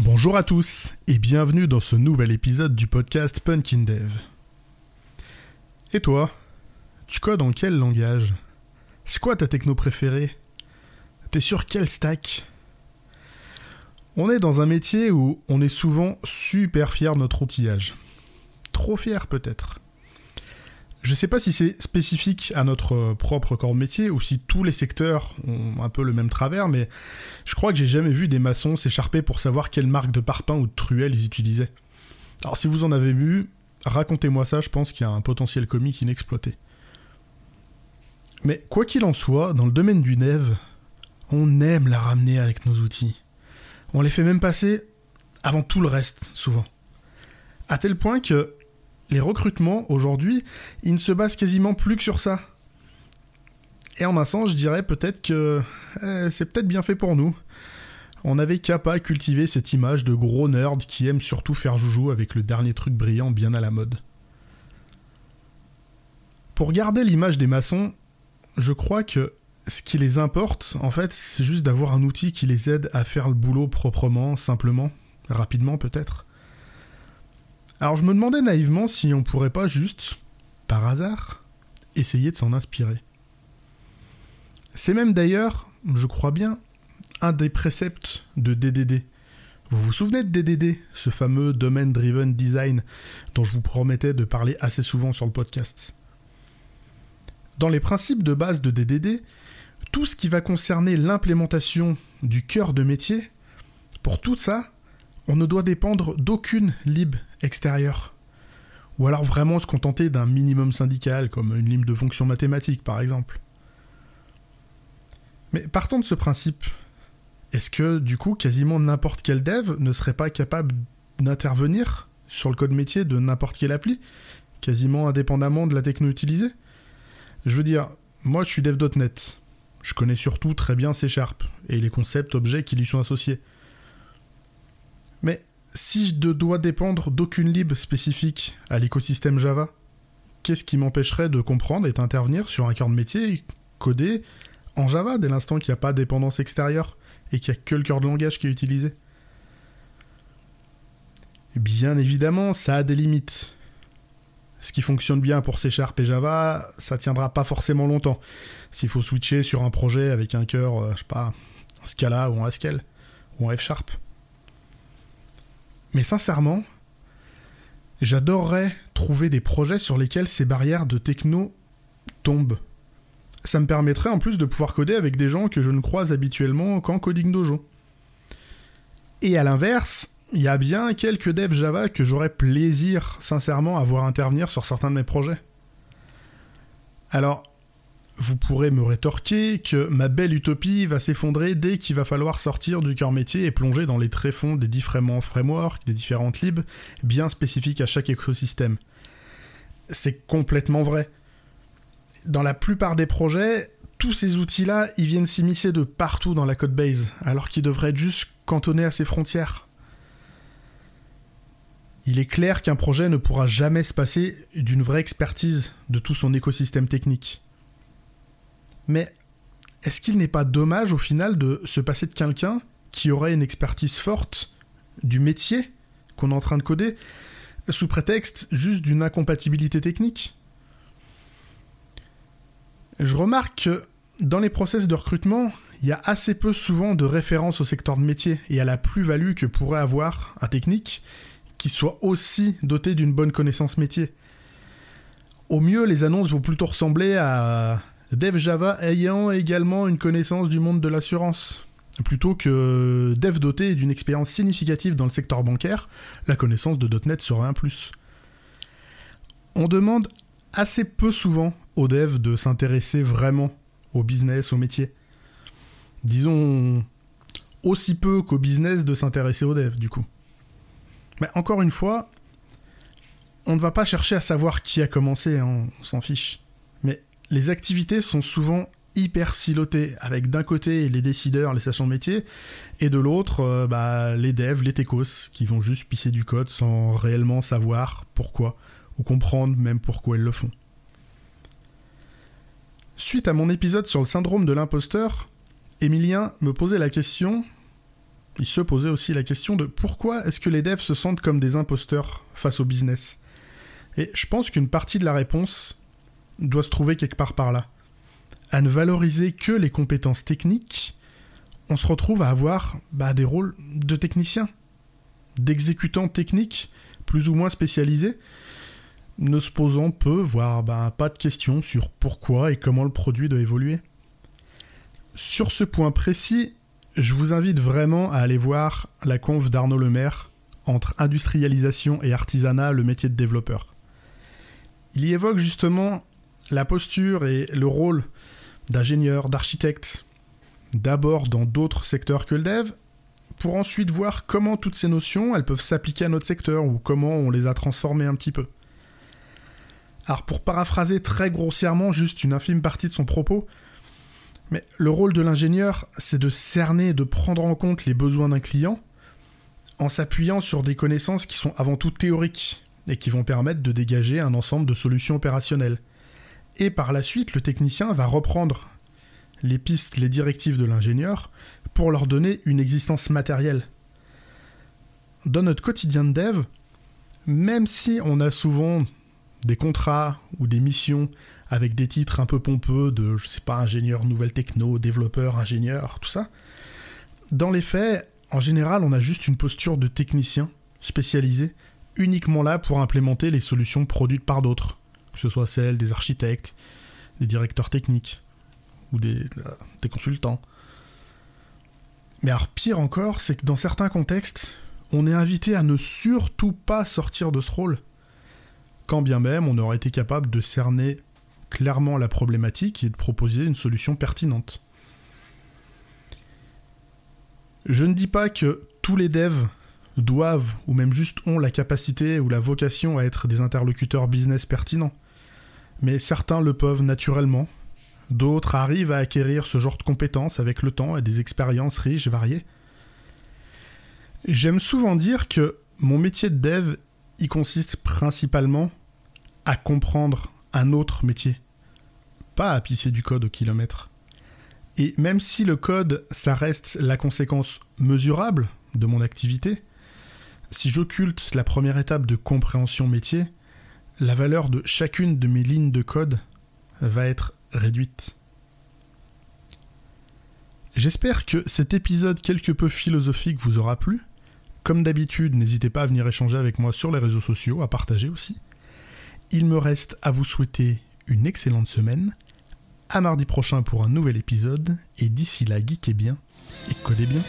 Bonjour à tous et bienvenue dans ce nouvel épisode du podcast Punkin Dev. Et toi Tu codes en quel langage? C'est quoi ta techno préférée? T'es sur quel stack? On est dans un métier où on est souvent super fier de notre outillage. Trop fier peut-être. Je sais pas si c'est spécifique à notre propre corps de métier ou si tous les secteurs ont un peu le même travers, mais je crois que j'ai jamais vu des maçons s'écharper pour savoir quelle marque de parpaing ou de truelle ils utilisaient. Alors si vous en avez vu, racontez-moi ça, je pense qu'il y a un potentiel comique inexploité. Mais quoi qu'il en soit, dans le domaine du Nev, on aime la ramener avec nos outils. On les fait même passer avant tout le reste, souvent. À tel point que les recrutements, aujourd'hui, ils ne se basent quasiment plus que sur ça. Et en un sens, je dirais peut-être que eh, c'est peut-être bien fait pour nous. On n'avait qu'à pas cultiver cette image de gros nerd qui aiment surtout faire joujou avec le dernier truc brillant bien à la mode. Pour garder l'image des maçons, je crois que ce qui les importe, en fait, c'est juste d'avoir un outil qui les aide à faire le boulot proprement, simplement, rapidement peut-être. Alors je me demandais naïvement si on pourrait pas juste, par hasard, essayer de s'en inspirer. C'est même d'ailleurs, je crois bien, un des préceptes de DDD. Vous vous souvenez de DDD, ce fameux Domain Driven Design dont je vous promettais de parler assez souvent sur le podcast? Dans les principes de base de DDD, tout ce qui va concerner l'implémentation du cœur de métier, pour tout ça, on ne doit dépendre d'aucune lib extérieure. Ou alors vraiment se contenter d'un minimum syndical, comme une lib de fonction mathématique par exemple. Mais partons de ce principe, est-ce que du coup quasiment n'importe quel dev ne serait pas capable d'intervenir sur le code métier de n'importe quelle appli, quasiment indépendamment de la techno utilisée? Je veux dire, moi je suis dev.net, je connais surtout très bien C Sharp et les concepts objets qui lui sont associés. Mais si je dois dépendre d'aucune lib spécifique à l'écosystème Java, qu'est-ce qui m'empêcherait de comprendre et d'intervenir sur un cœur de métier codé en Java dès l'instant qu'il n'y a pas de dépendance extérieure et qu'il n'y a que le cœur de langage qui est utilisé? Bien évidemment, ça a des limites. Ce qui fonctionne bien pour C et Java, ça tiendra pas forcément longtemps. S'il faut switcher sur un projet avec un cœur, euh, je sais pas, en Scala ou en Haskell, ou en F. Mais sincèrement, j'adorerais trouver des projets sur lesquels ces barrières de techno tombent. Ça me permettrait en plus de pouvoir coder avec des gens que je ne croise habituellement qu'en coding dojo. Et à l'inverse, il y a bien quelques devs Java que j'aurais plaisir, sincèrement, à voir intervenir sur certains de mes projets. Alors, vous pourrez me rétorquer que ma belle utopie va s'effondrer dès qu'il va falloir sortir du cœur métier et plonger dans les tréfonds des différents frameworks, des différentes libs, bien spécifiques à chaque écosystème. C'est complètement vrai. Dans la plupart des projets, tous ces outils-là, ils viennent s'immiscer de partout dans la codebase, alors qu'ils devraient être juste cantonnés à ses frontières. Il est clair qu'un projet ne pourra jamais se passer d'une vraie expertise de tout son écosystème technique. Mais est-ce qu'il n'est pas dommage au final de se passer de quelqu'un qui aurait une expertise forte du métier qu'on est en train de coder, sous prétexte juste d'une incompatibilité technique? Je remarque que dans les process de recrutement, il y a assez peu souvent de références au secteur de métier et à la plus-value que pourrait avoir un technique qui soit aussi doté d'une bonne connaissance métier. Au mieux, les annonces vont plutôt ressembler à Dev Java ayant également une connaissance du monde de l'assurance. Plutôt que dev doté d'une expérience significative dans le secteur bancaire, la connaissance de .NET serait un plus. On demande assez peu souvent aux devs de s'intéresser vraiment au business, au métier. Disons aussi peu qu'au business de s'intéresser aux devs, du coup. Mais encore une fois, on ne va pas chercher à savoir qui a commencé, hein, on s'en fiche. Mais les activités sont souvent hyper silotées, avec d'un côté les décideurs, les stations de métier, et de l'autre euh, bah, les devs, les techos, qui vont juste pisser du code sans réellement savoir pourquoi, ou comprendre même pourquoi ils le font. Suite à mon épisode sur le syndrome de l'imposteur, Emilien me posait la question il se posait aussi la question de pourquoi est-ce que les devs se sentent comme des imposteurs face au business? Et je pense qu'une partie de la réponse doit se trouver quelque part par là. À ne valoriser que les compétences techniques, on se retrouve à avoir bah, des rôles de techniciens, d'exécutants techniques plus ou moins spécialisés, ne se posant peu, voire bah, pas de questions sur pourquoi et comment le produit doit évoluer. Sur ce point précis, je vous invite vraiment à aller voir la conf d'Arnaud Lemaire entre industrialisation et artisanat, le métier de développeur. Il y évoque justement la posture et le rôle d'ingénieur, d'architecte, d'abord dans d'autres secteurs que le dev, pour ensuite voir comment toutes ces notions elles peuvent s'appliquer à notre secteur ou comment on les a transformées un petit peu. Alors pour paraphraser très grossièrement juste une infime partie de son propos, mais le rôle de l'ingénieur, c'est de cerner, de prendre en compte les besoins d'un client en s'appuyant sur des connaissances qui sont avant tout théoriques et qui vont permettre de dégager un ensemble de solutions opérationnelles. Et par la suite, le technicien va reprendre les pistes, les directives de l'ingénieur pour leur donner une existence matérielle. Dans notre quotidien de dev, même si on a souvent des contrats ou des missions avec des titres un peu pompeux de, je sais pas, ingénieur nouvelle techno, développeur, ingénieur, tout ça. Dans les faits, en général, on a juste une posture de technicien spécialisé, uniquement là pour implémenter les solutions produites par d'autres, que ce soit celles des architectes, des directeurs techniques ou des, des consultants. Mais alors pire encore, c'est que dans certains contextes, on est invité à ne surtout pas sortir de ce rôle, quand bien même on aurait été capable de cerner clairement la problématique et de proposer une solution pertinente. Je ne dis pas que tous les devs doivent ou même juste ont la capacité ou la vocation à être des interlocuteurs business pertinents, mais certains le peuvent naturellement, d'autres arrivent à acquérir ce genre de compétences avec le temps et des expériences riches et variées. J'aime souvent dire que mon métier de dev y consiste principalement à comprendre un autre métier. Pas à pisser du code au kilomètre. Et même si le code, ça reste la conséquence mesurable de mon activité, si j'occulte la première étape de compréhension métier, la valeur de chacune de mes lignes de code va être réduite. J'espère que cet épisode quelque peu philosophique vous aura plu. Comme d'habitude, n'hésitez pas à venir échanger avec moi sur les réseaux sociaux, à partager aussi. Il me reste à vous souhaiter une excellente semaine. À mardi prochain pour un nouvel épisode. Et d'ici là, geekez bien et codez bien.